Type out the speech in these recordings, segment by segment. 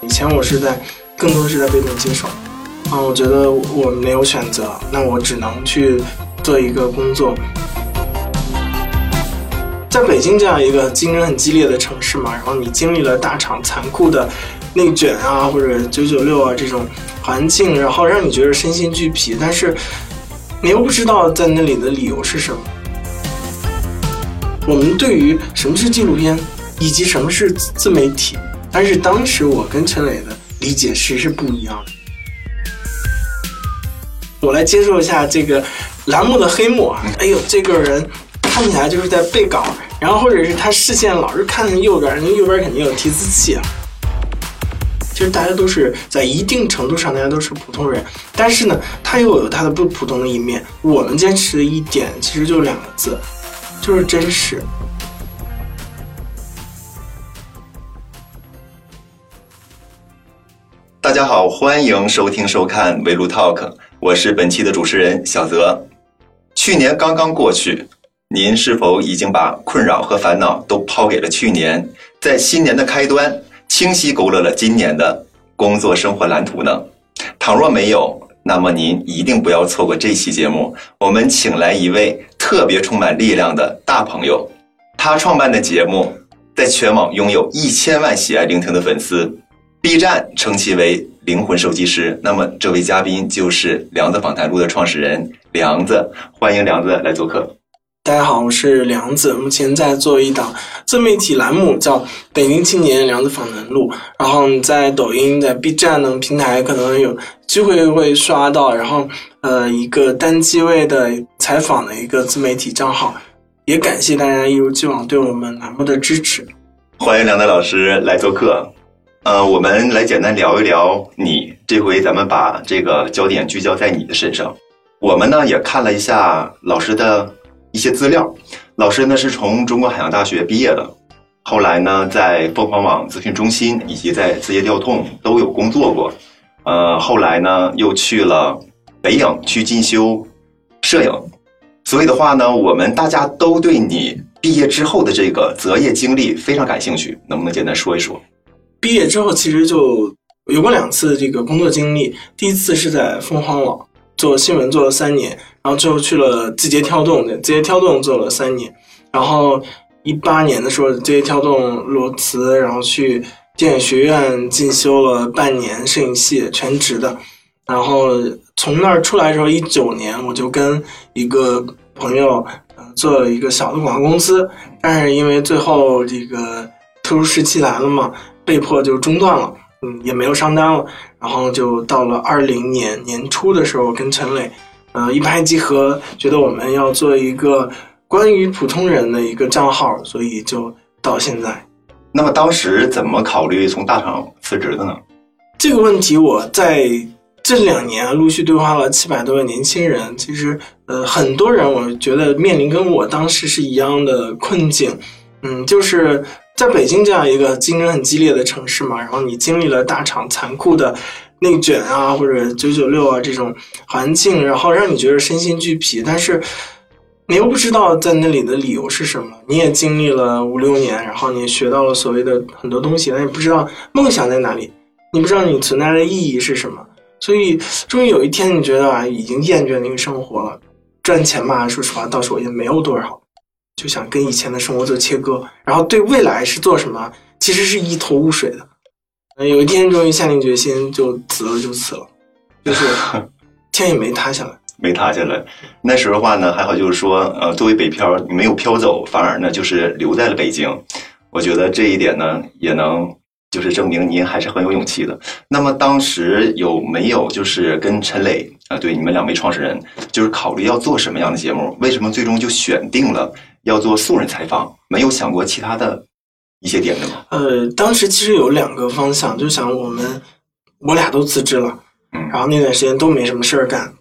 以前我是在更多是在被动接受，啊，我觉得我没有选择，那我只能去做一个工作。在北京这样一个竞争很激烈的城市嘛，然后你经历了大厂残酷的内卷啊，或者九九六啊这种环境，然后让你觉得身心俱疲，但是你又不知道在那里的理由是什么。我们对于什么是纪录片，以及什么是自媒体，但是当时我跟陈磊的理解其实是不一样的。我来接受一下这个栏目的黑幕啊！哎呦，这个人。看起来就是在背稿，然后或者是他视线老是看着右边，那右边肯定有提词器啊。其实大家都是在一定程度上，大家都是普通人，但是呢，他又有他的不普通的一面。我们坚持的一点其实就两个字，就是真实。大家好，欢迎收听收看围炉 Talk，我是本期的主持人小泽。去年刚刚过去。您是否已经把困扰和烦恼都抛给了去年，在新年的开端清晰勾勒了今年的工作生活蓝图呢？倘若没有，那么您一定不要错过这期节目。我们请来一位特别充满力量的大朋友，他创办的节目在全网拥有一千万喜爱聆听的粉丝，B 站称其为“灵魂手机师”。那么这位嘉宾就是梁子访谈录的创始人梁子，欢迎梁子来做客。大家好，我是梁子，目前在做一档自媒体栏目，叫《北京青年梁子访谈录》。然后在抖音、在 B 站等平台可能有机会会刷到。然后，呃，一个单机位的采访的一个自媒体账号，也感谢大家一如既往对我们栏目的支持。欢迎梁子老师来做客。呃，我们来简单聊一聊你。这回咱们把这个焦点聚焦在你的身上。我们呢也看了一下老师的。一些资料，老师呢是从中国海洋大学毕业的，后来呢在凤凰网咨询中心以及在字节跳动都有工作过，呃，后来呢又去了北影去进修摄影，所以的话呢，我们大家都对你毕业之后的这个择业经历非常感兴趣，能不能简单说一说？毕业之后其实就有过两次这个工作经历，第一次是在凤凰网做新闻做了三年。然后最后去了字节跳动，字节跳动做了三年，然后一八年的时候，字节跳动裸辞，然后去电影学院进修了半年摄影系，全职的。然后从那儿出来之后，一九年我就跟一个朋友，做了一个小的广告公司，但是因为最后这个特殊时期来了嘛，被迫就中断了，嗯，也没有上单了。然后就到了二零年年初的时候，跟陈磊。呃，一拍即合，觉得我们要做一个关于普通人的一个账号，所以就到现在。那么当时怎么考虑从大厂辞职的呢？这个问题我在这两年陆续对话了七百多位年轻人，其实呃很多人我觉得面临跟我当时是一样的困境，嗯，就是在北京这样一个竞争很激烈的城市嘛，然后你经历了大厂残酷的。内卷啊，或者九九六啊这种环境，然后让你觉得身心俱疲，但是你又不知道在那里的理由是什么。你也经历了五六年，然后你学到了所谓的很多东西，但你不知道梦想在哪里，你不知道你存在的意义是什么。所以，终于有一天，你觉得啊，已经厌倦那个生活了，赚钱嘛，说实话，到手也没有多少，就想跟以前的生活做切割，然后对未来是做什么，其实是一头雾水的。有一天终于下定决心，就辞了就辞了，就是 天也没塌下来，没塌下来。那时候的话呢，还好就是说，呃，作为北漂，你没有飘走，反而呢就是留在了北京。我觉得这一点呢，也能就是证明您还是很有勇气的。那么当时有没有就是跟陈磊啊，对你们两位创始人，就是考虑要做什么样的节目？为什么最终就选定了要做素人采访？没有想过其他的？一些点的吗？呃，当时其实有两个方向，就想我们我俩都辞职了，嗯，然后那段时间都没什么事儿干，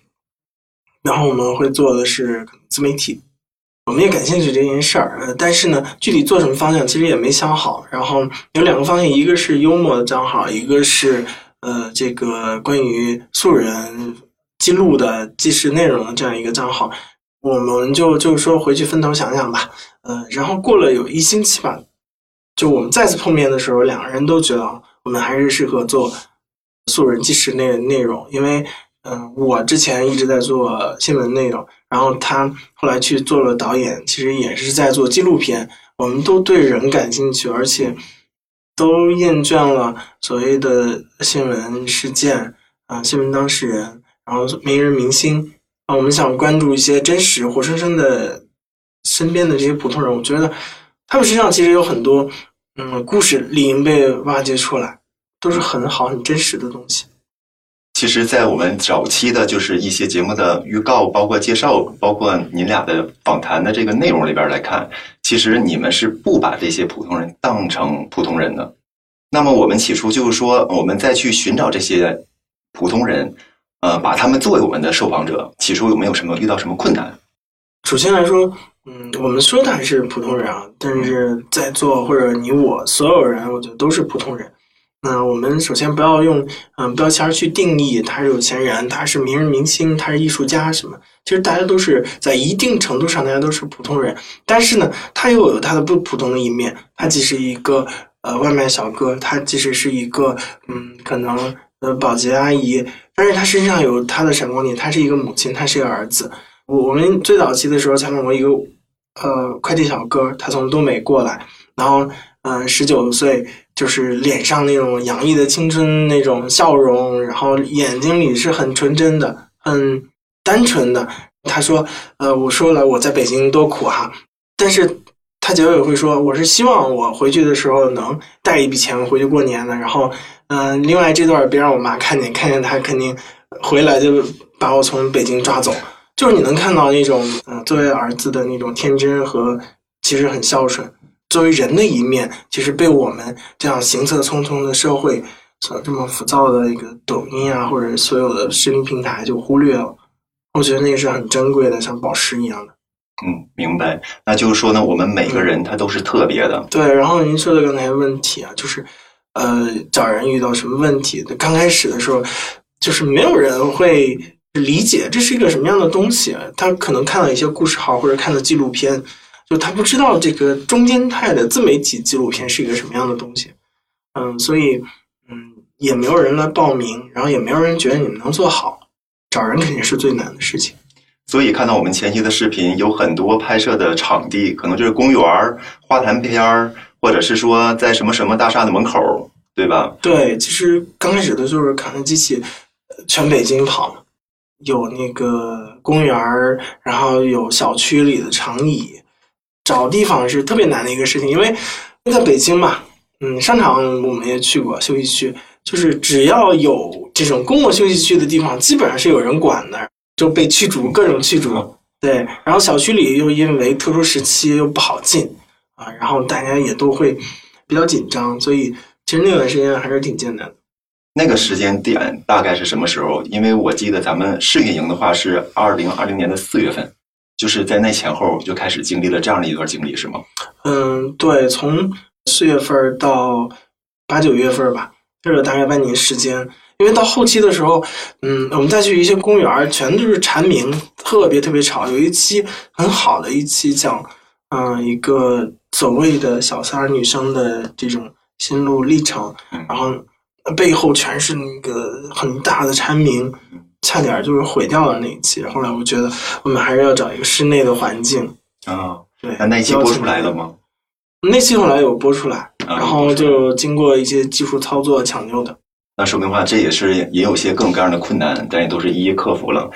然后我们会做的是自媒体，我们也感兴趣这件事儿，呃，但是呢，具体做什么方向其实也没想好。然后有两个方向，一个是幽默的账号，一个是呃这个关于素人记录的纪实内容的这样一个账号，我们就就是说回去分头想想吧，呃，然后过了有一星期吧。就我们再次碰面的时候，两个人都觉得，我们还是适合做素人纪实内内容，因为嗯，我之前一直在做新闻内容，然后他后来去做了导演，其实也是在做纪录片。我们都对人感兴趣，而且都厌倦了所谓的新闻事件啊、新闻当事人，然后名人明星啊，我们想关注一些真实、活生生的身边的这些普通人。我觉得他们身上其实有很多嗯故事理应被挖掘出来，都是很好、很真实的东西。其实，在我们早期的，就是一些节目的预告，包括介绍，包括您俩的访谈的这个内容里边来看，其实你们是不把这些普通人当成普通人的。那么，我们起初就是说，我们再去寻找这些普通人，呃，把他们作为我们的受访者，起初有没有什么遇到什么困难？首先来说，嗯，我们说的还是普通人啊，但是在座或者你我所有人，我觉得都是普通人。那我们首先不要用嗯标签去定义他是有钱人，他是名人明星，他是艺术家什么。其实大家都是在一定程度上，大家都是普通人。但是呢，他又有他的不普通的一面。他既是一个呃外卖小哥，他即使是一个嗯可能呃保洁阿姨，但是他身上有他的闪光点。他是一个母亲，他是一个儿子。我我们最早期的时候采访过一个呃快递小哥，他从东北过来，然后嗯十九岁。就是脸上那种洋溢的青春那种笑容，然后眼睛里是很纯真的、很单纯的。他说：“呃，我说了我在北京多苦哈，但是他结尾会说，我是希望我回去的时候能带一笔钱回去过年的。然后，嗯，另外这段别让我妈看见，看见她肯定回来就把我从北京抓走。就是你能看到那种，嗯，作为儿子的那种天真和其实很孝顺。”作为人的一面，其实被我们这样行色匆匆的社会所这么浮躁的一个抖音啊，或者所有的视频平台就忽略了。我觉得那个是很珍贵的，像宝石一样的。嗯，明白。那就是说呢，我们每个人他都是特别的。对。然后您说的刚才问题啊，就是呃，找人遇到什么问题？刚开始的时候，就是没有人会理解这是一个什么样的东西。他可能看了一些故事号或者看了纪录片。就他不知道这个中间态的自媒体纪录片是一个什么样的东西，嗯，所以嗯也没有人来报名，然后也没有人觉得你们能做好，找人肯定是最难的事情。所以看到我们前期的视频，有很多拍摄的场地，可能就是公园花坛边儿，或者是说在什么什么大厦的门口，对吧？对，其实刚开始的就是卡车机器全北京跑，有那个公园儿然后有小区里的长椅。找地方是特别难的一个事情，因为在北京嘛，嗯，商场我们也去过，休息区就是只要有这种公共休息区的地方，基本上是有人管的，就被驱逐，各种驱逐。对，然后小区里又因为特殊时期又不好进啊，然后大家也都会比较紧张，所以其实那段时间还是挺艰难的。那个时间点大概是什么时候？因为我记得咱们试运营的话是二零二零年的四月份。就是在那前后就开始经历了这样的一段经历，是吗？嗯，对，从四月份到八九月份吧，这大概半年时间。因为到后期的时候，嗯，我们再去一些公园，全都是蝉鸣，特别特别吵。有一期很好的一期讲，嗯，一个所谓的小三儿女生的这种心路历程，然后背后全是那个很大的蝉鸣。差点就是毁掉了那一期。后来我觉得我们还是要找一个室内的环境啊。对，那那期播出来了吗？那期后来有播出来，然后就经过一些技术操作抢救的。那说明话，这也是也有些各种各样的困难，但也都是一一克服了。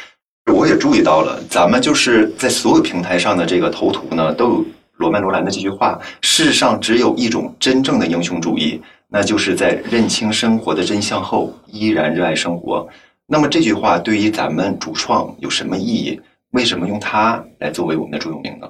我也注意到了，咱们就是在所有平台上的这个头图呢，都有罗曼罗兰的这句话：世上只有一种真正的英雄主义，那就是在认清生活的真相后，依然热爱生活。那么这句话对于咱们主创有什么意义？为什么用它来作为我们的座右铭呢？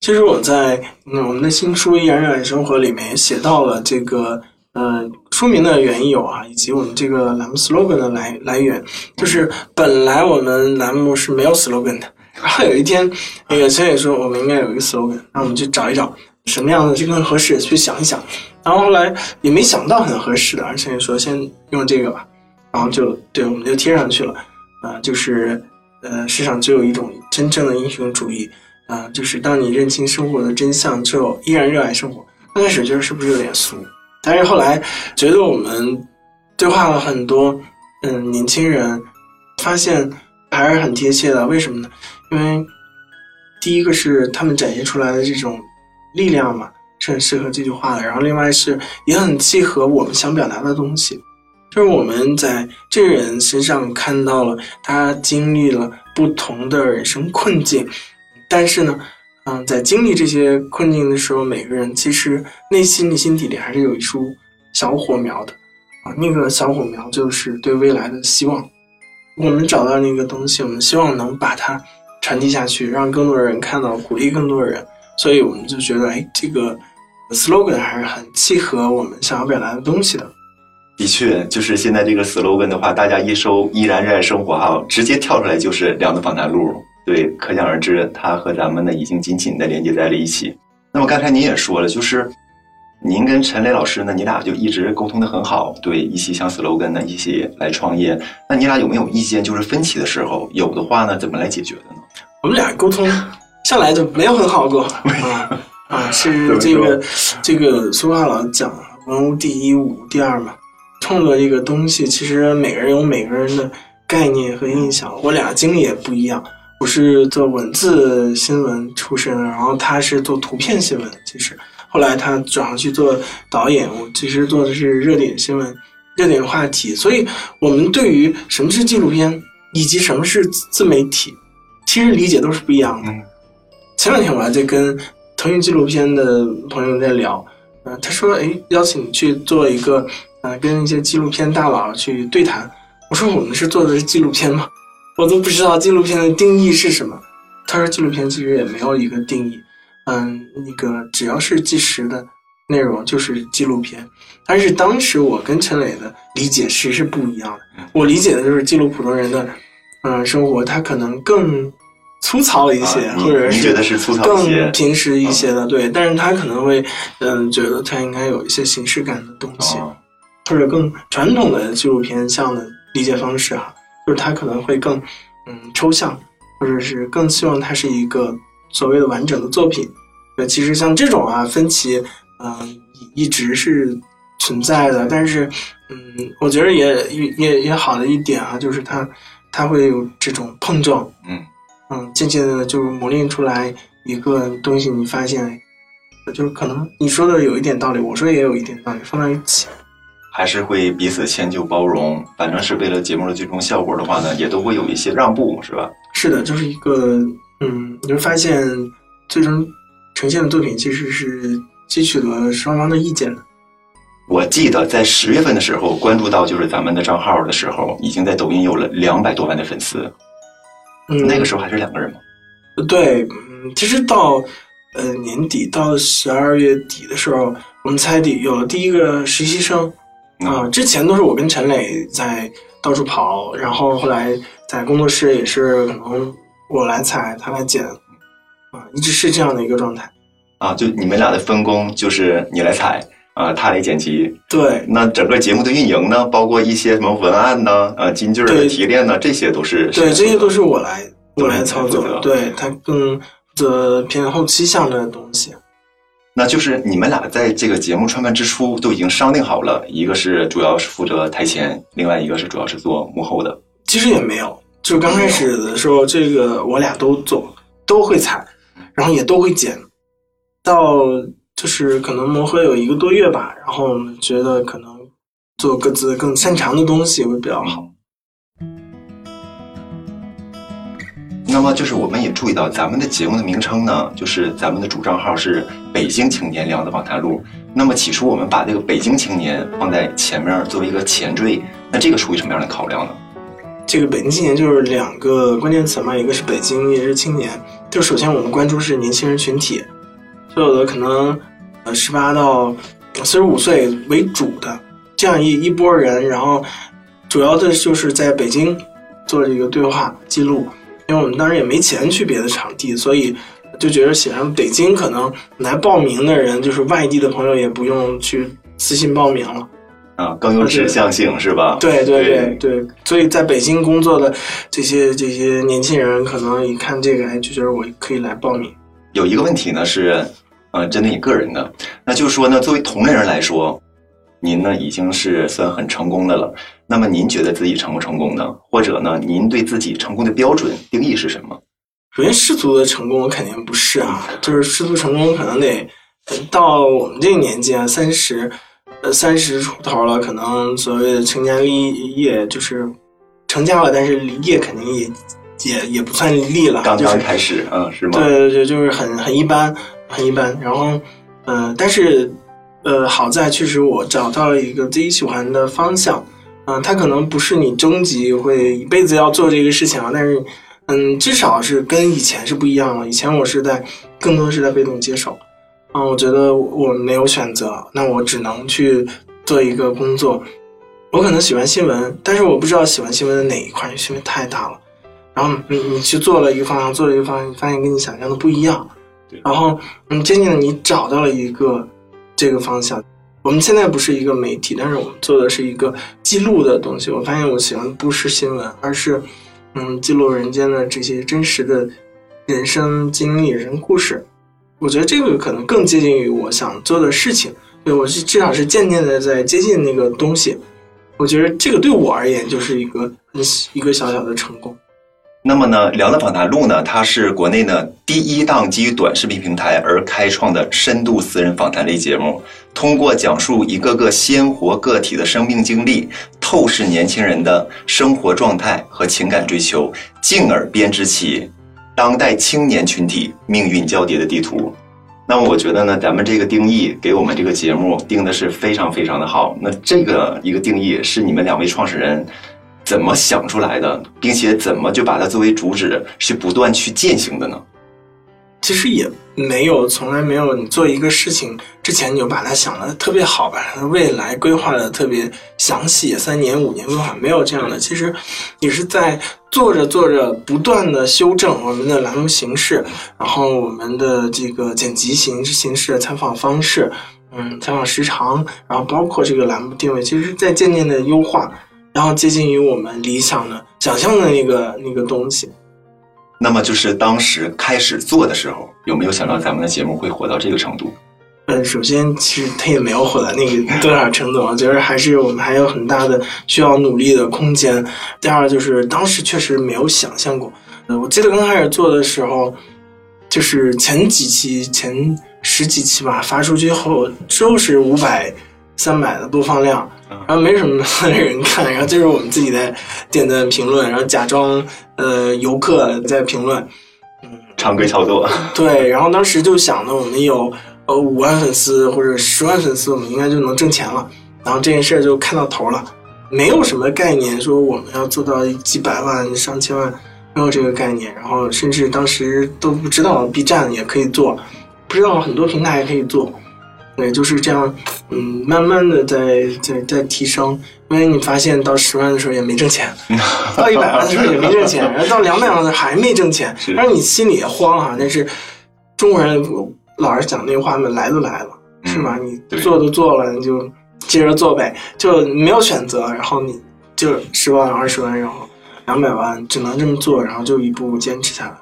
其实我在嗯我们的新书《依然热爱生活》里面也写到了这个呃书名的缘由啊，以及我们这个栏目 slogan 的来来源。就是本来我们栏目是没有 slogan 的，然后有一天那个陈也说我们应该有一个 slogan，那我们去找一找什么样的这个合适，去想一想。然后后来也没想到很合适的，而且说先用这个吧。然后就对，我们就贴上去了，啊，就是，呃，世上只有一种真正的英雄主义，啊，就是当你认清生活的真相之后，依然热爱生活。刚开始觉得是不是有点俗？但是后来觉得我们对话了很多，嗯，年轻人发现还是很贴切的。为什么呢？因为第一个是他们展现出来的这种力量嘛，是很适合这句话的。然后另外是也很契合我们想表达的东西，就是我们在这人身上看到了他经历了不同的人生困境，但是呢。嗯，在经历这些困境的时候，每个人其实内心的心底里还是有一束小火苗的，啊，那个小火苗就是对未来的希望。我们找到那个东西，我们希望能把它传递下去，让更多的人看到，鼓励更多的人。所以我们就觉得，哎，这个 slogan 还是很契合我们想要表达的东西的。的确，就是现在这个 slogan 的话，大家一搜“依然热爱生活”哈，直接跳出来就是两个访谈录。对，可想而知，它和咱们呢已经紧紧的连接在了一起。那么刚才您也说了，就是您跟陈磊老师呢，你俩就一直沟通的很好。对，一起想 slogan 呢，一起来创业。那你俩有没有意见就是分歧的时候？有的话呢，怎么来解决的呢？我们俩沟通向来就没有很好过 啊啊，是这个这个俗话老讲文无第一，武无第二嘛。创作这个东西，其实每个人有每个人的概念和印象，我俩经历也不一样。我是做文字新闻出身，然后他是做图片新闻。其实后来他转行去做导演，我其实做的是热点新闻、热点话题。所以，我们对于什么是纪录片以及什么是自媒体，其实理解都是不一样的。前两天我还在跟腾讯纪录片的朋友在聊，呃，他说：“哎，邀请你去做一个，呃，跟一些纪录片大佬去对谈。”我说：“我们是做的是纪录片吗？”我都不知道纪录片的定义是什么。他说纪录片其实也没有一个定义，嗯，那个只要是纪实的内容就是纪录片。但是当时我跟陈磊的理解其实是不一样的。我理解的就是记录普通人的，嗯，生活，他可能更粗糙一些，或者是觉得是粗糙更平时一些的，对。但是他可能会，嗯，觉得他应该有一些形式感的东西，或者更传统的纪录片像的理解方式哈。就是他可能会更，嗯，抽象，或者是更希望它是一个所谓的完整的作品。对，其实像这种啊分歧，嗯，一直是存在的。但是，嗯，我觉得也也也也好的一点啊，就是它它会有这种碰撞，嗯嗯，渐渐的就磨练出来一个东西。你发现，就是可能你说的有一点道理，我说也有一点道理，放在一起。还是会彼此迁就包容，反正是为了节目的最终效果的话呢，也都会有一些让步，是吧？是的，就是一个，嗯，你会发现最终呈现的作品其实是汲取了双方的意见的。我记得在十月份的时候关注到就是咱们的账号的时候，已经在抖音有了两百多万的粉丝。嗯，那个时候还是两个人吗？对，嗯，其实到呃年底到十二月底的时候，我们才底有了第一个实习生。啊，之前都是我跟陈磊在到处跑，然后后来在工作室也是可能我来采，他来剪，啊，一直是这样的一个状态。啊，就你们俩的分工就是你来采，啊，他来剪辑。对。那整个节目的运营呢，包括一些什么文案呢，啊，金句的提炼呢，这些都是。对，这些都是我来我来操作。对他更负责偏后期向的东西。那就是你们俩在这个节目创办之初都已经商定好了，一个是主要是负责台前，另外一个是主要是做幕后的。其实也没有，就刚开始的时候，这个我俩都做，都会采，然后也都会剪。到就是可能磨合有一个多月吧，然后我们觉得可能做各自更擅长的东西会比较好。那么就是我们也注意到，咱们的节目的名称呢，就是咱们的主账号是“北京青年聊的访谈录”。那么起初我们把这个“北京青年”放在前面作为一个前缀，那这个出于什么样的考量呢？这个“北京青年”就是两个关键词嘛，一个是北京，一个是青年。就首先我们关注是年轻人群体，所有的可能呃十八到四十五岁为主的这样一一波人，然后主要的就是在北京做这个对话记录。因为我们当时也没钱去别的场地，所以就觉得写上北京，可能来报名的人就是外地的朋友，也不用去私信报名了，啊，更有指向性是吧？对对对对，所以在北京工作的这些这些年轻人，可能一看这个，哎，就觉得我可以来报名。有一个问题呢是，呃，针对你个人的，那就是说呢，作为同龄人来说，您呢已经是算很成功的了。那么您觉得自己成不成功呢？或者呢，您对自己成功的标准定义是什么？首先，世俗的成功肯定不是啊，就是世俗成功可能得到我们这个年纪啊，三十呃三十出头了，可能所谓的成家立业就是成家了，但是立业肯定也也也不算立了，刚刚开始，嗯，是吗？对对对，就是很很一般，很一般。然后，呃，但是，呃，好在确实我找到了一个自己喜欢的方向。嗯、它可能不是你终极会一辈子要做这个事情啊，但是，嗯，至少是跟以前是不一样了。以前我是在更多是在被动接受。嗯，我觉得我没有选择，那我只能去做一个工作。我可能喜欢新闻，但是我不知道喜欢新闻的哪一块，因为新闻太大了。然后你你去做了一个方向，做了一个方向，你发现跟你想象的不一样。然后嗯，渐渐的你找到了一个这个方向。我们现在不是一个媒体，但是我们做的是一个记录的东西。我发现我喜欢的不是新闻，而是嗯记录人间的这些真实的人生经历、人生故事。我觉得这个可能更接近于我想做的事情。对我是至少是渐渐的在接近那个东西。我觉得这个对我而言就是一个很一个小小的成功。那么呢，聊的访谈录呢，它是国内呢第一档基于短视频平台而开创的深度私人访谈类节目，通过讲述一个个鲜活个体的生命经历，透视年轻人的生活状态和情感追求，进而编织起当代青年群体命运交叠的地图。那么我觉得呢，咱们这个定义给我们这个节目定的是非常非常的好。那这个一个定义是你们两位创始人怎么想出来的，并且怎么就把它作为主旨去不断去践行的呢？其实也没有，从来没有你做一个事情之前你就把它想的特别好，把它的未来规划的特别详细，三年五年规划没有这样的。其实也是在做着做着不断的修正我们的栏目形式，然后我们的这个剪辑形式、形式、采访方式，嗯，采访时长，然后包括这个栏目定位，其实在渐渐的优化，然后接近于我们理想的、想象的那个那个东西。那么就是当时开始做的时候，有没有想到咱们的节目会火到这个程度？嗯，首先，其实它也没有火到那个多少程度，我觉得还是我们还有很大的需要努力的空间。第二就是当时确实没有想象过，呃，我记得刚开始做的时候，就是前几期、前十几期吧，发出去后就是五百、三百的播放量，然后没什么人看，然后就是我们自己在点赞评论，然后假装呃游客在评论，嗯常规操作，对，然后当时就想着我们有呃五万粉丝或者十万粉丝，我们应该就能挣钱了。然后这件事儿就看到头了，没有什么概念说我们要做到几百万、上千万，没有这个概念。然后甚至当时都不知道 B 站也可以做，不知道很多平台也可以做。对，就是这样，嗯，慢慢的在在在提升。因为你发现到十万的时候也没挣钱，到一百万的时候也没挣钱，然后到两百万的时候还没挣钱，是但是你心里也慌哈、但是中国人老是讲那话嘛，来都来了，是吧？你做都做了，你就接着做呗，就没有选择，然后你就十万、二十万，然后两百万，只能这么做，然后就一步步坚持下来。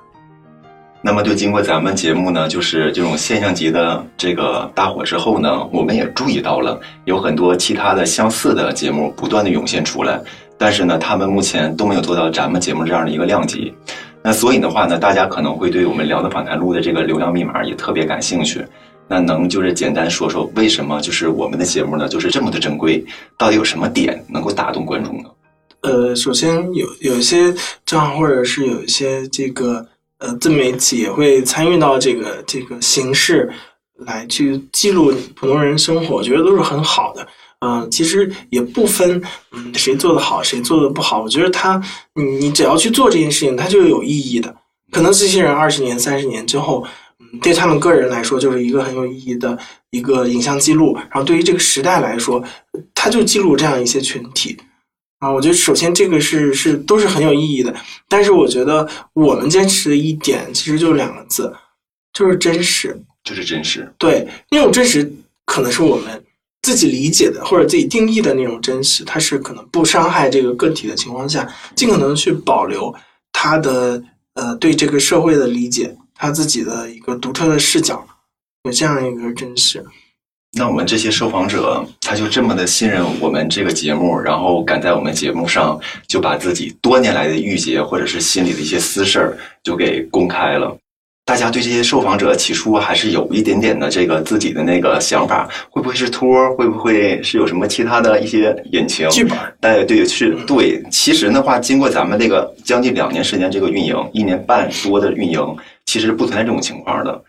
那么就经过咱们节目呢，就是这种现象级的这个大火之后呢，我们也注意到了有很多其他的相似的节目不断的涌现出来，但是呢，他们目前都没有做到咱们节目这样的一个量级。那所以的话呢，大家可能会对我们聊的访谈录的这个流量密码也特别感兴趣。那能就是简单说说为什么就是我们的节目呢，就是这么的珍贵，到底有什么点能够打动观众呢？呃，首先有有一些账号或者是有一些这个呃自媒体也会参与到这个这个形式来去记录普通人生活，我觉得都是很好的。嗯、其实也不分嗯谁做的好，谁做的不好。我觉得他你你只要去做这件事情，它就有意义的。可能这些人二十年、三十年之后，嗯，对他们个人来说就是一个很有意义的一个影像记录。然后对于这个时代来说，他就记录这样一些群体。啊，我觉得首先这个是是都是很有意义的，但是我觉得我们坚持的一点其实就两个字，就是真实。就是真实，对，那种真实可能是我们自己理解的或者自己定义的那种真实，它是可能不伤害这个个体的情况下，尽可能去保留他的呃对这个社会的理解，他自己的一个独特的视角，有这样一个真实。那我们这些受访者，他就这么的信任我们这个节目，然后敢在我们节目上就把自己多年来的郁结或者是心里的一些私事儿就给公开了。大家对这些受访者起初还是有一点点的这个自己的那个想法，会不会是托儿？会不会是有什么其他的一些隐情？剧本？哎，对，是对。其实的话，经过咱们这个将近两年时间这个运营，一年半多的运营，其实不存在这种情况的。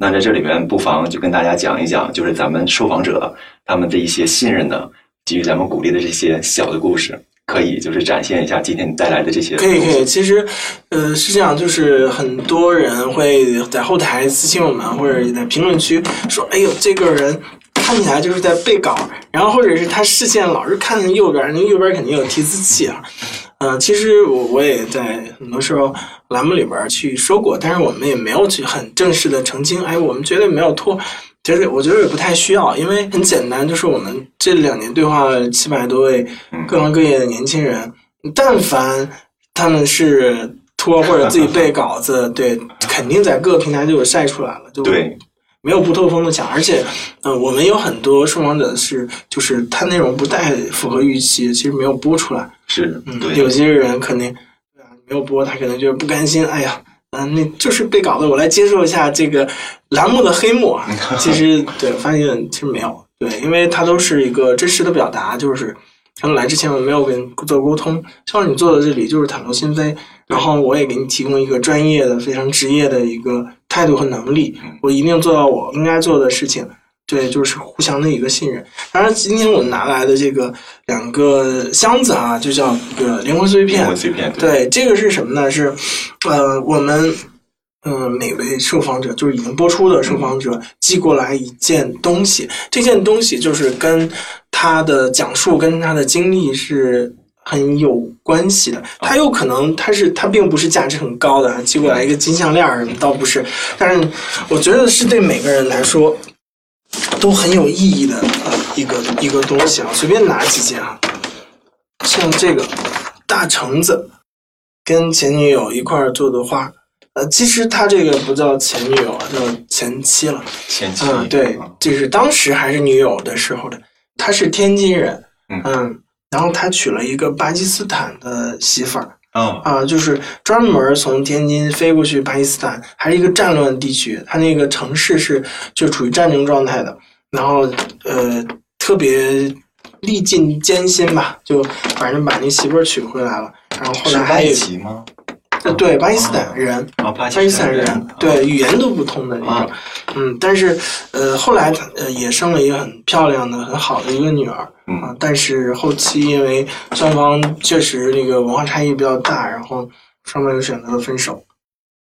那在这里面，不妨就跟大家讲一讲，就是咱们受访者他们的一些信任的，给予咱们鼓励的这些小的故事，可以就是展现一下今天你带来的这些。可以可以，其实，呃，是这样，就是很多人会在后台私信我们，或者在评论区说：“哎呦，这个人看起来就是在背稿，然后或者是他视线老是看右边，那右边肯定有提词器啊。”嗯，其实我我也在很多时候栏目里边去说过，但是我们也没有去很正式的澄清。哎，我们绝对没有拖，其实我觉得也不太需要，因为很简单，就是我们这两年对话了七百多位各行各业的年轻人，但凡他们是拖或者自己背 稿子，对，肯定在各个平台就有晒出来了，就对。没有不透风的墙，而且，嗯，我们有很多受访者是，就是他内容不太符合预期，其实没有播出来。是，嗯，有些人肯定，对啊，没有播，他可能就是不甘心。哎呀，嗯，那就是被搞的，我来接受一下这个栏目的黑幕啊。其实，对，发现其实没有，对，因为它都是一个真实的表达，就是他们来之前我没有跟做沟通，像你坐在这里就是袒露心扉，然后我也给你提供一个专业的、非常职业的一个。态度和能力，我一定做到我应该做的事情。对，就是互相的一个信任。当然，今天我们拿来的这个两个箱子啊，就叫这个灵魂碎片。灵魂碎片。对，这个是什么呢？是呃，我们嗯每位受访者，就是已经播出的受访者寄过来一件东西。这件东西就是跟他的讲述、跟他的经历是。很有关系的，他有可能他是他并不是价值很高的，寄过来一个金项链什么倒不是，但是我觉得是对每个人来说都很有意义的一个一个东西啊。随便拿几件啊，像这个大橙子跟前女友一块儿做的花，呃，其实他这个不叫前女友啊，叫前妻了。前妻，嗯，对，就是当时还是女友的时候的。他是天津人，嗯。然后他娶了一个巴基斯坦的媳妇儿，啊，就是专门从天津飞过去巴基斯坦，还是一个战乱地区，他那个城市是就处于战争状态的，然后呃特别历尽艰辛吧，就反正把那媳妇儿娶回来了，然后后来还有。呃，对，巴基斯坦人，巴基斯坦人，对，语言都不通的那种，嗯，但是，呃，后来他呃也生了一个很漂亮的、很好的一个女儿，啊，但是后期因为双方确实那个文化差异比较大，然后双方又选择了分手，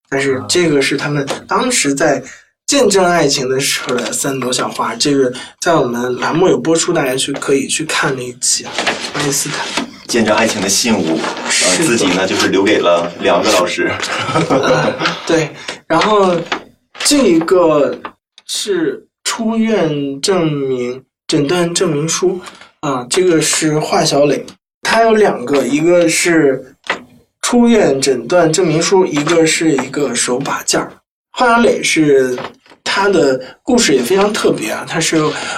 但是这个是他们当时在见证爱情的时候的三朵小花，这个在我们栏目有播出，大家去可以去看那一期，巴基斯坦。见证爱情的信物，呃，自己呢就是留给了两个老师。对，然后这一个是出院证明诊断证明书啊，这个是华小磊，他有两个，一个是出院诊断证明书，一个是一个手把件儿。华小磊是。他的故事也非常特别啊，他是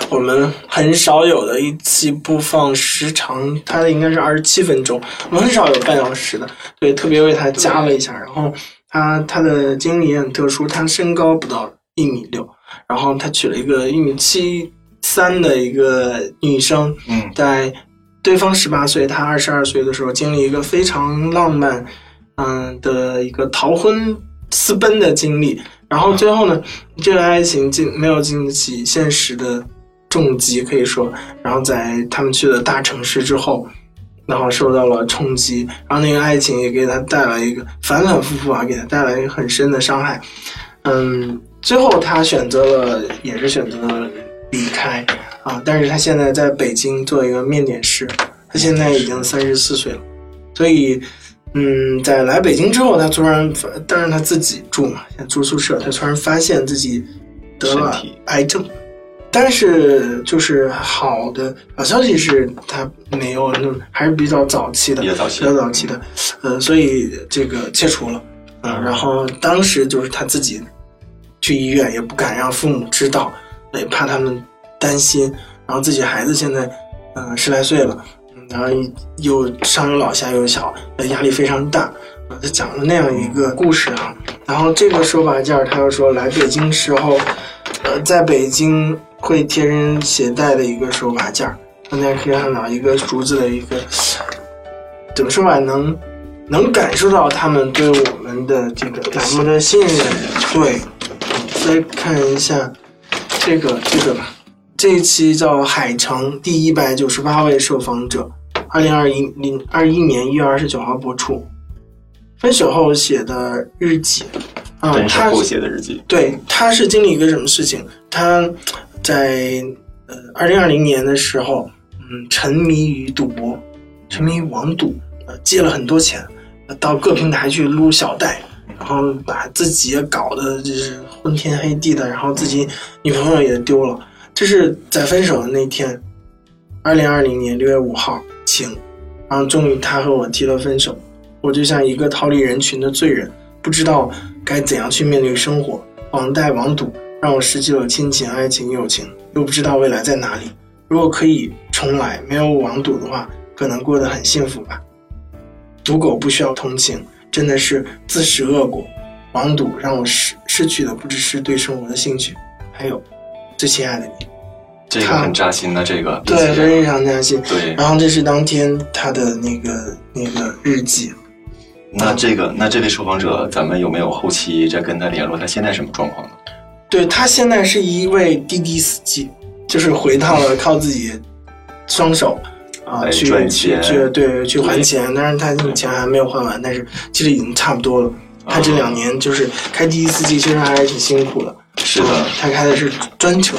我们很少有的一期播放时长，他应该是二十七分钟，我们很少有半小时的，对，特别为他加了一下。然后他他的经历也很特殊，他身高不到一米六，然后他娶了一个一米七三的一个女生，嗯，在对方十八岁，他二十二岁的时候，经历一个非常浪漫，嗯的一个逃婚私奔的经历。然后最后呢，这个爱情经没有经得起现实的重击，可以说，然后在他们去了大城市之后，然后受到了冲击，然后那个爱情也给他带来一个反反复复啊，给他带来一个很深的伤害。嗯，最后他选择了，也是选择了离开啊，但是他现在在北京做一个面点师，他现在已经三十四岁了，所以。嗯，在来北京之后，他突然，当然他自己住嘛，住宿舍，他突然发现自己得了癌症，但是就是好的好消息是他没有，那还是比较早期的，比较早期，比较早期的，呃，所以这个切除了，嗯，然后当时就是他自己去医院，也不敢让父母知道，也怕他们担心，然后自己孩子现在嗯、呃十来岁了，嗯然后又上有老下有小，压力非常大。他讲了那样一个故事啊，然后这个手把件儿，他又说来北京时候，呃，在北京会贴身携带的一个手把件儿，大家可以看到一个竹子的一个，怎么说吧，能能感受到他们对我们的这个栏目的信任。对，再看一下这个这个吧，这一期叫《海城》第一百九十八位受访者，二零二一零二一年一月二十九号播出。分手后写的日记，啊、他写的日记，对，他是经历一个什么事情？他在呃二零二零年的时候，嗯，沉迷于赌博，沉迷于网赌，呃，借了很多钱，呃到各平台去撸小贷，然后把自己也搞得就是昏天黑地的，然后自己女朋友也丢了。这是在分手的那天，二零二零年六月五号晴，然后终于他和我提了分手。我就像一个逃离人群的罪人，不知道该怎样去面对生活。网贷、网赌让我失去了亲情、爱情、友情，又不知道未来在哪里。如果可以重来，没有网赌的话，可能过得很幸福吧。赌狗不需要同情，真的是自食恶果。网赌让我失失去的不只是对生活的兴趣，还有最亲爱的你。这个他很扎心的，这个对，非常扎心。对。然后这是当天他的那个那个日记。那这个那这位受访者，咱们有没有后期再跟他联络？他现在什么状况呢？对他现在是一位滴滴司机，就是回到了靠自己双手啊、去去赚钱去对去还钱，但是他这个钱还没有还完，但是其实已经差不多了。他这两年就是开滴滴司机，其实还是挺辛苦的。是的啊，他开的是专车，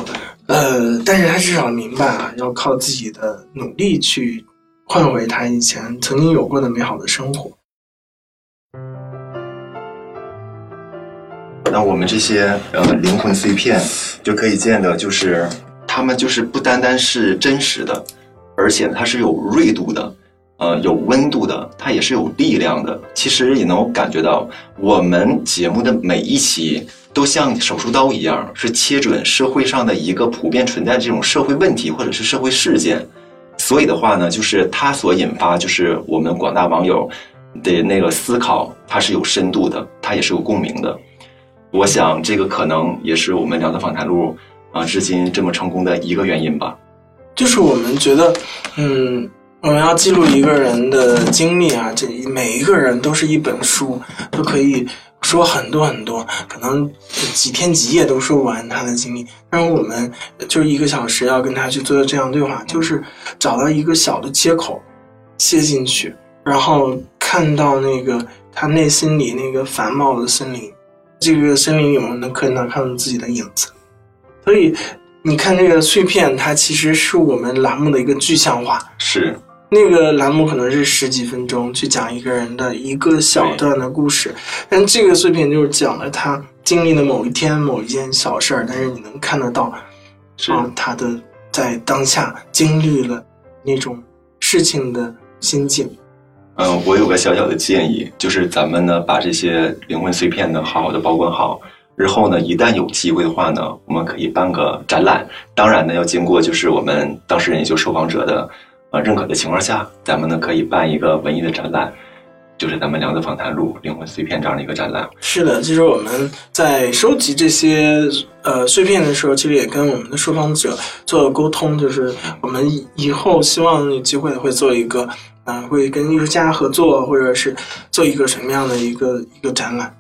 呃，但是他至少明白啊，要靠自己的努力去换回他以前曾经有过的美好的生活。那我们这些呃灵魂碎片，就可以见的，就是他们就是不单单是真实的，而且它是有锐度的，呃，有温度的，它也是有力量的。其实也能感觉到，我们节目的每一期都像手术刀一样，是切准社会上的一个普遍存在这种社会问题或者是社会事件。所以的话呢，就是它所引发，就是我们广大网友的那个思考，它是有深度的，它也是有共鸣的。我想这个可能也是我们聊的访谈录啊、至今这么成功的一个原因吧。就是我们觉得，嗯，我们要记录一个人的经历啊，这每一个人都是一本书，都可以说很多很多，可能几天几夜都说不完他的经历。但是我们就一个小时要跟他去做这样对话，就是找到一个小的切口，切进去，然后看到那个他内心里那个繁茂的森林，这个森林里我们能看到看到自己的影子，所以。你看这个碎片，它其实是我们栏目的一个具象化。是，那个栏目可能是十几分钟去讲一个人的一个小段的故事，但这个碎片就是讲了他经历的某一天某一件小事儿，但是你能看得到，是啊，他的在当下经历了那种事情的心境。嗯，我有个小小的建议，就是咱们呢把这些灵魂碎片呢好好的保管好。日后呢，一旦有机会的话呢，我们可以办个展览。当然呢，要经过就是我们当事人也就受访者的呃认可的情况下，咱们呢可以办一个文艺的展览，就是咱们聊的访谈录《灵魂碎片》这样的一个展览。是的，其实我们在收集这些呃碎片的时候，其实也跟我们的受访者做了沟通，就是我们以后希望有机会会做一个，啊、会跟艺术家合作，或者是做一个什么样的一个一个展览。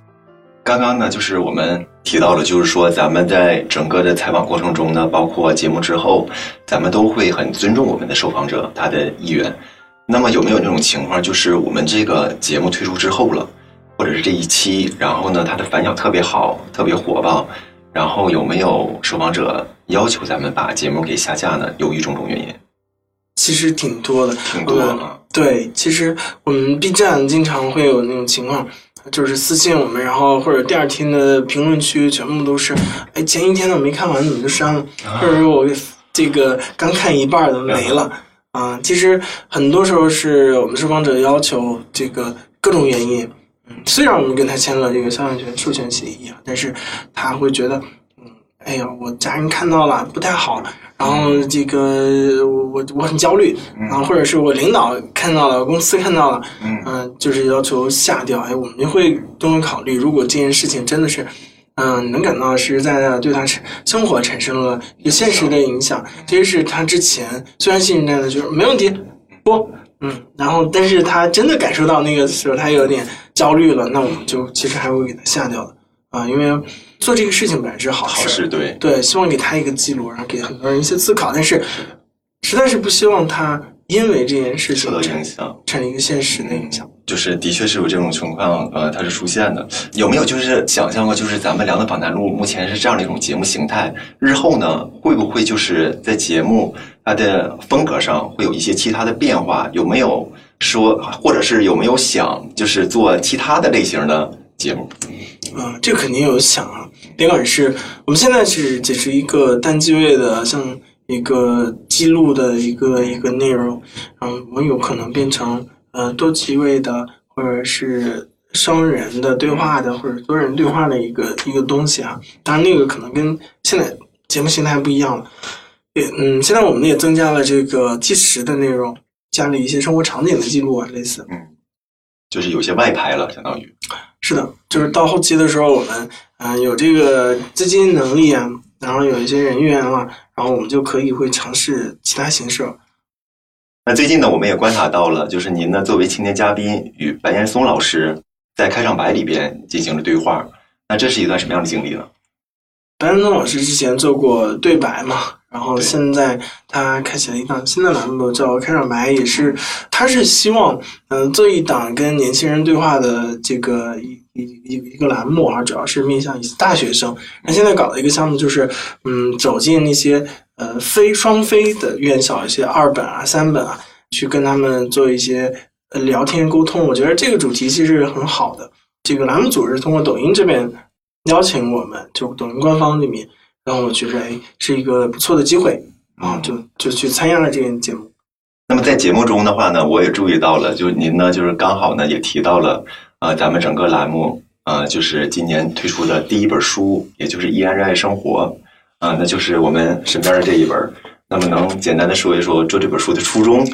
刚刚呢，就是我们提到了，就是说咱们在整个的采访过程中呢，包括节目之后，咱们都会很尊重我们的受访者他的意愿。那么有没有那种情况，就是我们这个节目推出之后了，或者是这一期，然后呢，它的反响特别好，特别火爆，然后有没有受访者要求咱们把节目给下架呢？由于种种原因，其实挺多的，挺多的对，其实我们 B 站经常会有那种情况，就是私信我们，然后或者第二天的评论区全部都是，哎，前一天的我没看完，怎么就删了？或者说我这个刚看一半的没了啊。其实很多时候是我们受访者要求这个各种原因，嗯，虽然我们跟他签了这个肖像权授权协议啊，但是他会觉得，嗯，哎呀，我家人看到了不太好，然后这个我我我很焦虑，然后或者是我领导看到了，公司看到了，嗯。嗯、就是要求下调，哎，我们就会多方考虑，如果这件事情真的是。嗯，能感到实实在在的对他生生活产生了一个现实的影响，这些是他之前虽然信任的就是没问题，不，嗯，然后但是他真的感受到那个时候他有点焦虑了，那我们就其实还会给他下掉的。啊，因为做这个事情本来是好好事，事对，对，希望给他一个记录，然后给很多人一些思考，但是实在是不希望他因为这件事受到情产影响。产生一个现实的影响。就是的确是有这种情况，呃，它是出现的。有没有就是想象过，就是咱们《梁的访谈录》目前是这样的一种节目形态，日后呢，会不会就是在节目它的风格上会有一些其他的变化？有没有说，或者是有没有想就是做其他的类型的节目？嗯，这肯定有想啊，别管是我们现在是只是一个单机位的，像一个记录的一个一个内容，嗯，我们有可能变成呃多机位的，或者是双人的对话的，或者多人对话的一个一个东西啊。当然，那个可能跟现在节目形态不一样了。也嗯，现在我们也增加了这个计时的内容，加了一些生活场景的记录啊，类似。嗯，就是有些外拍了，相当于。是的，就是到后期的时候，我们嗯、呃有这个资金能力啊，然后有一些人员啊，然后我们就可以会尝试其他形式。那最近呢，我们也观察到了，就是您呢作为青年嘉宾与白岩松老师在开场白里边进行了对话，那这是一段什么样的经历呢？白岩松老师之前做过对白嘛，然后现在他开启了一档新的栏目叫开场白，也是他是希望嗯、呃做一档跟年轻人对话的这个一一个栏目啊，主要是面向一些大学生。那现在搞的一个项目就是嗯走进那些呃非双非的院校，一些二本啊、三本啊，去跟他们做一些呃聊天沟通。我觉得这个主题其实很好的。这个栏目组是通过抖音这边邀请我们，就抖音官方里面，然后我觉得哎是一个不错的机会啊，就就去参加了这个节目。那么在节目中的话呢，我也注意到了，就您呢，就是刚好呢也提到了，呃，咱们整个栏目，呃，就是今年推出的第一本书，也就是《依然热爱生活》，啊、那就是我们身边的这一本。那么能简单的说一说做这本书的初衷？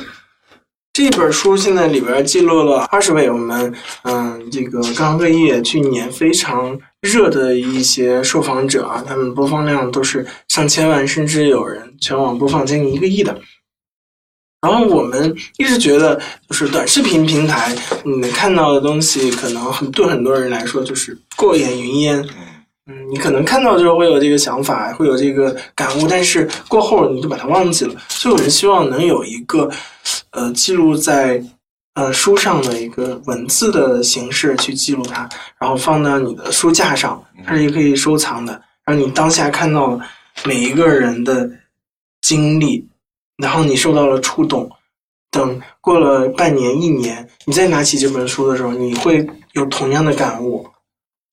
这本书现在里边记录了二十位我们嗯这个刚刚业去年非常热的一些受访者啊，他们播放量都是上千万，甚至有人全网播放将近一个亿的。然后我们一直觉得，就是短视频平台，你能看到的东西，可能很对很多人来说就是过眼云烟。嗯，你可能看到之后会有这个想法，会有这个感悟，但是过后你就把它忘记了。所以我们希望能有一个，呃，记录在呃书上的一个文字的形式去记录它，然后放到你的书架上，它是也可以收藏的。让你当下看到每一个人的经历，然后你受到了触动。等过了半年、一年，你再拿起这本书的时候，你会有同样的感悟，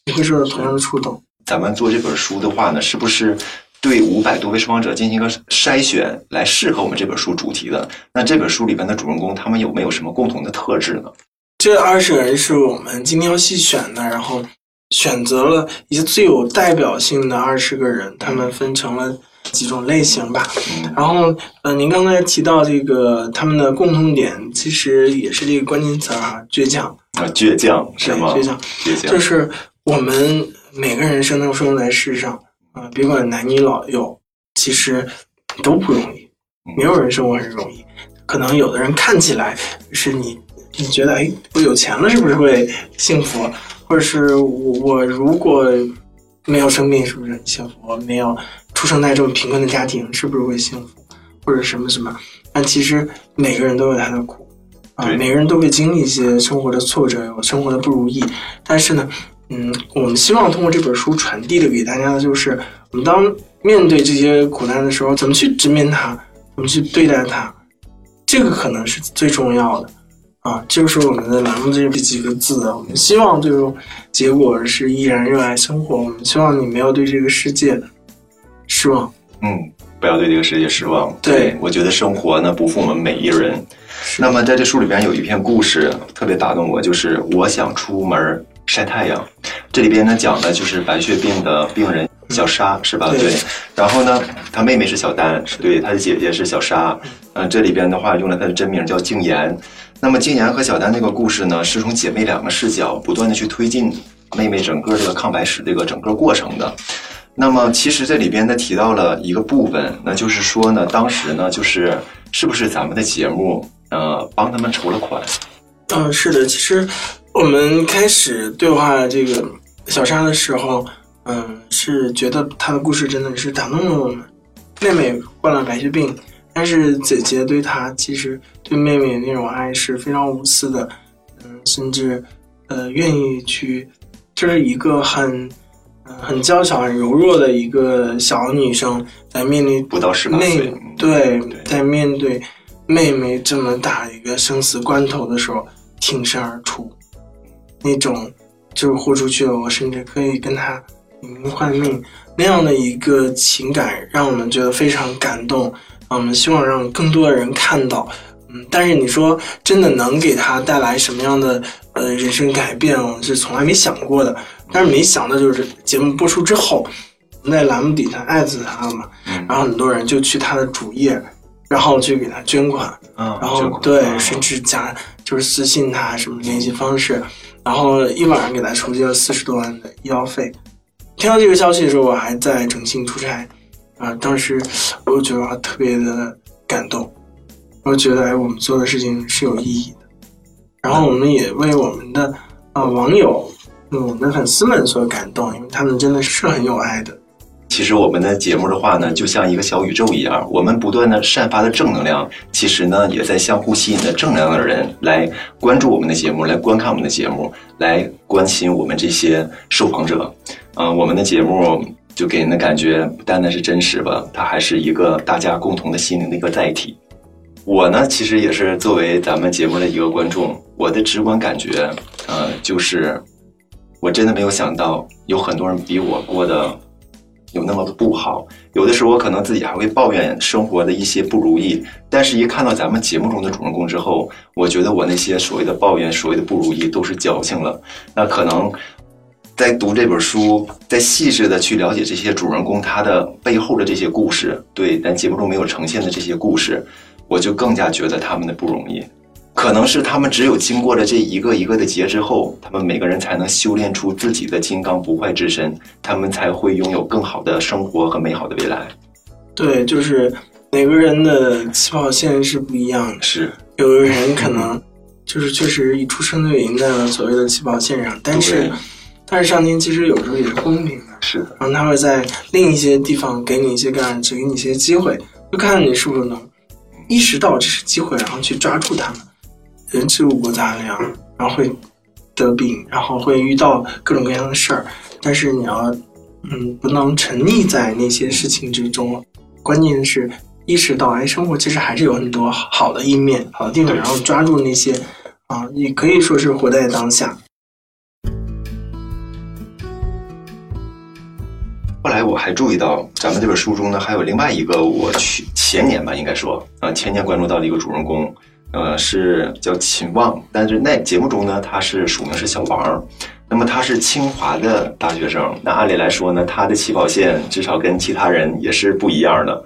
你会受到同样的触动。咱们做这本书的话呢，是不是对五百多位受访者进行一个筛选，来适合我们这本书主题的？那这本书里边的主人公，他们有没有什么共同的特质呢？这二十个人是我们精挑细选的，然后选择了一些最有代表性的二十个人，他们分成了几种类型吧。嗯然后，呃，您刚才提到这个他们的共同点，其实也是这个关键词儿啊，倔强，啊，倔强是吗？对倔强，倔强就是我们每个人生都生在世上啊、别管男女老幼，其实都不容易，没有人生活很容易。可能有的人看起来是你，你觉得哎，我有钱了是不是会幸福？或者是我我如果没有生病是不是很幸福？我没有出生在这种贫困的家庭是不是会幸福？或者什么什么？但其实每个人都有他的苦啊，每个人都会经历一些生活的挫折，有生活的不如意。但是呢，嗯，我们希望通过这本书传递的给大家的就是，我们当面对这些苦难的时候，怎么去直面它，怎么去对待它，这个可能是最重要的啊。就是我们的栏目这几个字啊。我们希望最终结果是依然热爱生活。我们希望你没有对这个世界失望。嗯，不要对这个世界失望。对我觉得生活呢不负我们每一人。那么在这书里边有一篇故事特别打动我，就是我想出门晒太阳。这里边呢讲的就是白血病的病人小沙是吧？对对。然后呢，他妹妹是小丹，是对，他的姐姐是小沙。嗯、这里边的话用了他的真名叫静妍。那么静妍和小丹这个故事呢，是从姐妹两个视角不断的去推进妹妹整个这个抗白史这个整个过程的。那么其实这里边呢提到了一个部分，那就是说呢，当时呢就是是不是咱们的节目呃帮他们筹了款？嗯，是的，其实我们开始对话这个小沙的时候，嗯，是觉得她的故事真的是打动了我们。妹妹患了白血病，但是姐姐对她其实对妹妹那种爱是非常无私的，嗯，甚至呃愿意去，就是一个很。嗯很娇小、很柔弱的一个小女生，在面临不到十八妹岁，对对，在面对妹妹这么大一个生死关头的时候，挺身而出，那种就是豁出去了，我甚至可以跟她以命换命那样的一个情感，让我们觉得非常感动。啊我们希望让更多的人看到，嗯，但是你说真的能给她带来什么样的呃人生改变，我是从来没想过的。但是没想到就是节目播出之后，在栏目底下艾特他了嘛，嗯然后很多人就去他的主页，然后去给他捐款，嗯，然后对，嗯甚至加就是私信他什么联系方式，然后一晚上给他筹集了四十多万的医药费。听到这个消息的时候，我还在重庆出差，啊、当时我就觉得特别的感动，我觉得哎，我们做的事情是有意义的。然后我们也为我们的呃网友、嗯我们的粉丝们所感动，因为他们真的是很有爱的。其实我们的节目的话呢，就像一个小宇宙一样，我们不断的散发的正能量，其实呢也在相互吸引着正能量的人来关注我们的节目，来观看我们的节目，来关心我们这些受访者。嗯、我们的节目就给人的感觉不单单是真实吧，它还是一个大家共同的心灵的一个载体。我呢，其实也是作为咱们节目的一个观众，我的直观感觉，呃，就是我真的没有想到有很多人比我过得有那么的不好。有的时候我可能自己还会抱怨生活的一些不如意，但是一看到咱们节目中的主人公之后，我觉得我那些所谓的抱怨、所谓的不如意都是矫情了。那可能在读这本书，在细致的去了解这些主人公他的背后的这些故事，对，咱节目中没有呈现的这些故事，我就更加觉得他们的不容易。可能是他们只有经过了这一个一个的劫之后，他们每个人才能修炼出自己的金刚不坏之身，他们才会拥有更好的生活和美好的未来。对，就是每个人的起跑线是不一样的。是，有的人可能就是确实一出生就赢在了所谓的起跑线上，但是但是上天其实有时候也是公平的，是的，然后他会在另一些地方给你一些感只给你一些机会，就看你是不是能意识到这是机会，然后去抓住他们。人吃五谷杂粮，然后会得病，然后会遇到各种各样的事儿，但是你要嗯不能沉溺在那些事情之中，关键是意识到，哎，生活其实还是有很多好的一面、好的地方，然后抓住那些啊，也可以说是活在当下。后来我还注意到，咱们这本书中呢，还有另外一个我去前年吧，应该说，啊、前年关注到的一个主人公，呃，是叫秦望，但是那节目中呢，他是署名是小王，那么他是清华的大学生，那按理来说呢，他的起跑线至少跟其他人也是不一样的，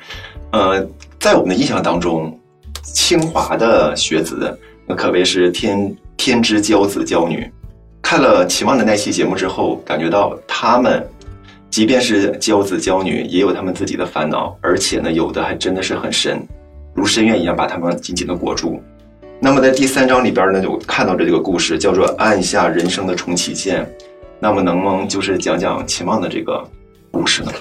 呃，在我们的印象当中，清华的学子那可谓是天天之骄子骄女。看了秦望的那期节目之后，感觉到他们即便是骄子骄女，也有他们自己的烦恼，而且呢，有的还真的是很深，如深渊一样把他们紧紧的裹住。那么在第三章里边呢，就看到这个故事，叫做“按下人生的重启键”。那么能不能就是讲讲秦望的这个故事呢？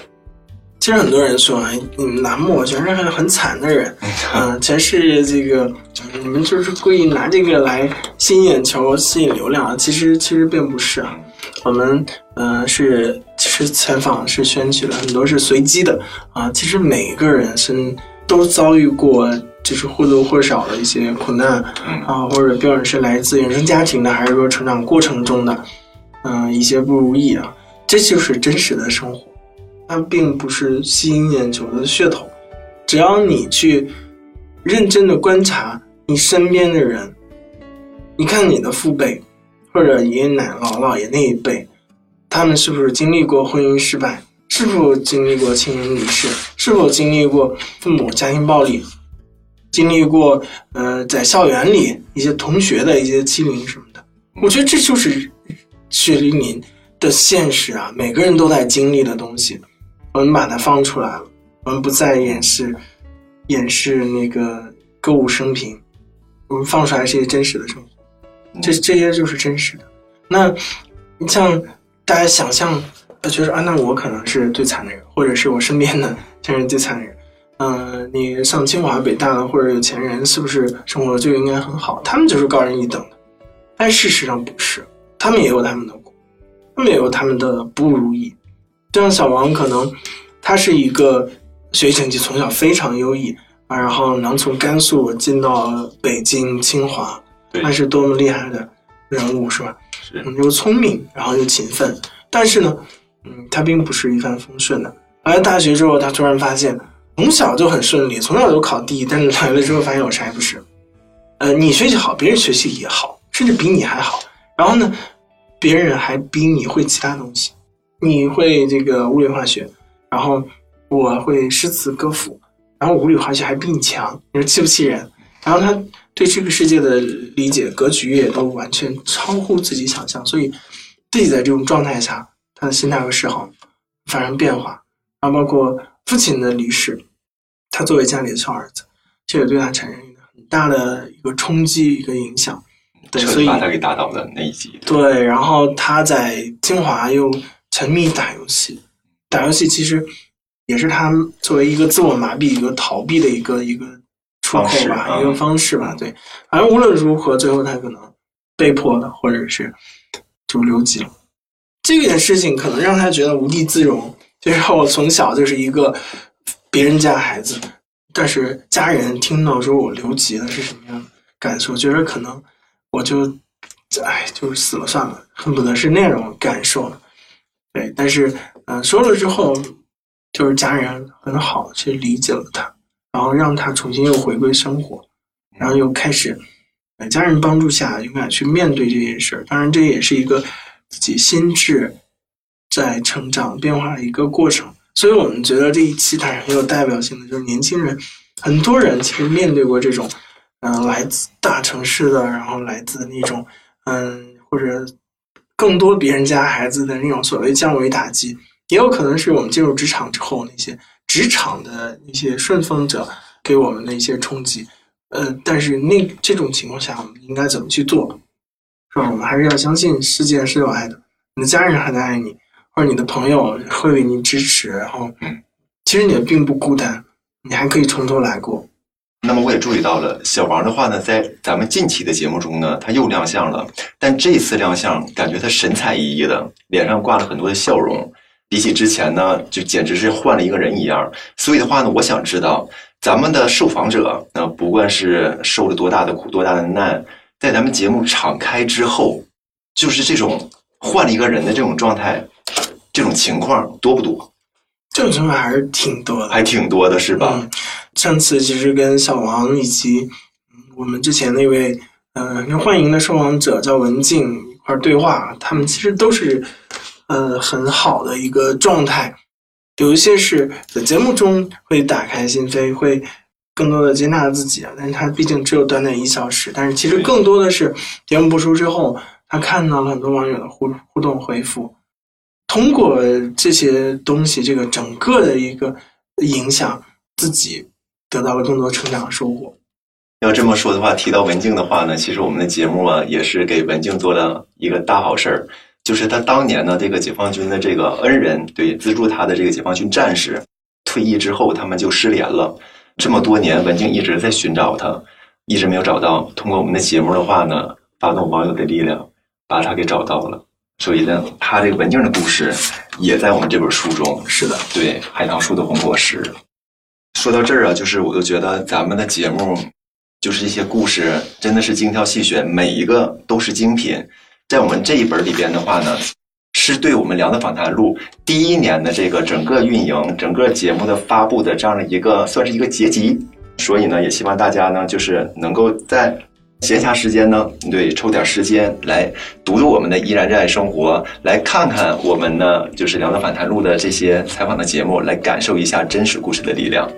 其实很多人说，哎，你们栏目全是很很惨的人，嗯、全是这个，嗯你们就是故意拿这个来吸引眼球、吸引流量。其实其实并不是啊，我们呃是是采访是选取了很多是随机的啊。其实每个人是都遭遇过，就是或多或少的一些苦难啊，或者不管是来自原生家庭的，还是说成长过程中的，嗯、一些不如意啊，这就是真实的生活。它并不是吸引眼球的噱头，只要你去认真的观察你身边的人，你看你的父辈或者爷爷奶奶、姥姥姥爷那一辈，他们是不是经历过婚姻失败？是否经历过亲人离世？是否经历过父母家庭暴力？经历过呃，在校园里一些同学的一些欺凌什么的？我觉得这就是血淋淋的现实啊！每个人都在经历的东西，我们把它放出来了，我们不再掩饰掩饰那个歌舞升平，我们放出来这些真实的生活，这这些就是真实的。那你像大家想象。他觉得啊，那我可能是最惨的人，或者是我身边的亲人最惨的人。嗯，你上清华北大的或者有钱人，是不是生活就应该很好？他们就是高人一等的，但事实上不是，他们也有他们的苦，他们也有他们的不如意。就像小王，可能他是一个学习成绩从小非常优异啊，然后能从甘肃进到北京清华，那是多么厉害的人物，是吧？是，又聪明，然后又勤奋，但是呢？嗯，他并不是一帆风顺的。来了大学之后，他突然发现，从小就很顺利，从小就考第一，但是来了之后发现我啥也不是。呃，你学习好，别人学习也好，甚至比你还好。然后呢，别人还比你会其他东西，你会这个物理化学，然后我会诗词歌赋，然后物理化学还比你强，你说气不气人？然后他对这个世界的理解格局也都完全超乎自己想象，所以自己在这种状态下。他的心态和嗜好发生变化，然后包括父亲的离世，他作为家里的小儿子，这也对他产生一个很大的一个冲击，一个影响。对，所以把他给打倒的那一集。对，然后他在清华又沉迷打游戏，打游戏其实也是他作为一个自我麻痹、一个逃避的一个一个出口吧，一个方式吧。对，反正无论如何，最后他可能被迫的，或者是就留级了。这件事情可能让他觉得无地自容，就是我从小就是一个别人家孩子，但是家人听到说我留级了是什么样的感受？觉得可能我就，哎，就是死了算了，恨不得是那种感受。对，但是嗯，说了之后，就是家人很好去理解了他，然后让他重新又回归生活，然后又开始在家人帮助下勇敢去面对这件事儿。当然，这也是一个。自己心智在成长变化的一个过程，所以我们觉得这一期它很有代表性的，就是年轻人，很多人其实面对过这种，嗯，来自大城市的，然后来自那种，嗯，或者更多别人家孩子的那种所谓降维打击，也有可能是我们进入职场之后那些职场的一些顺风者给我们的一些冲击，呃，但是那这种情况下，我们应该怎么去做？是吧？我们还是要相信世界是有爱的，你的家人还在爱你，或者你的朋友会为你支持。然后，其实你也并不孤单，你还可以从头来过。那么我也注意到了，小王的话呢，在咱们近期的节目中呢，他又亮相了。但这次亮相，感觉他神采奕奕的，脸上挂了很多的笑容，比起之前呢，就简直是换了一个人一样。所以的话呢，我想知道咱们的受访者，那不管是受了多大的苦，多大的难。在咱们节目敞开之后，就是这种换了一个人的这种状态，这种情况多不多？这种情况还是挺多的，还挺多的，是吧？上次其实跟小王以及我们之前那位嗯欢迎的受访者叫文静一块对话，他们其实都是呃很好的一个状态，有一些是在节目中会打开心扉，会。更多的接纳自己啊，但是他毕竟只有短短一小时，但是其实更多的是节目播出之后，他看到了很多网友的互互动回复，通过这些东西，这个整个的一个影响，自己得到了更多成长收获。要这么说的话，提到文静的话呢，其实我们的节目啊，也是给文静做了一个大好事儿，就是他当年呢，这个解放军的这个恩人，对资助他的这个解放军战士退役之后，他们就失联了。这么多年，文静一直在寻找他，一直没有找到。通过我们的节目的话呢，发动网友的力量，把他给找到了。所以呢，他这个文静的故事也在我们这本书中。是的，对，海棠树的红果实。说到这儿啊，就是我都觉得咱们的节目，就是这些故事真的是精挑细选，每一个都是精品。在我们这一本里边的话呢。是对我们《梁的访谈录》第一年的这个整个运营、整个节目的发布的这样的一个算是一个结集，所以呢，也希望大家呢，就是能够在闲暇时间呢，对，抽点时间来读读我们的《依然热爱生活》，来看看我们呢，就是《聊聊反弹录》的这些采访的节目，来感受一下真实故事的力量。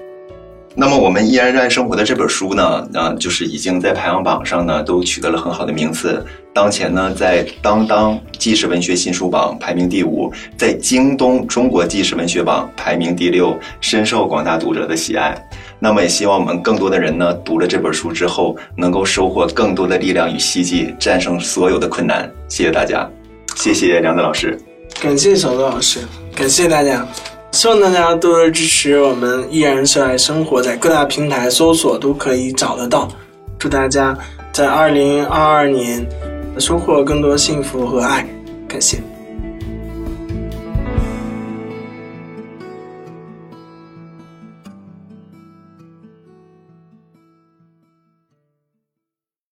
那么，我们《依然热爱生活》的这本书呢，啊，就是已经在排行榜上呢都取得了很好的名次。当前呢，在当当纪实文学新书榜排名第五，在京东中国纪实文学榜排名第六，深受广大读者的喜爱。那么也希望我们更多的人呢，读了这本书之后，能够收获更多的力量与希冀，战胜所有的困难。谢谢大家，谢谢梁子老师，感谢小泽老师，感谢大家，希望大家多多支持我们依然热爱生活，在各大平台搜索都可以找得到。祝大家在二零二二年收获更多幸福和爱，感谢。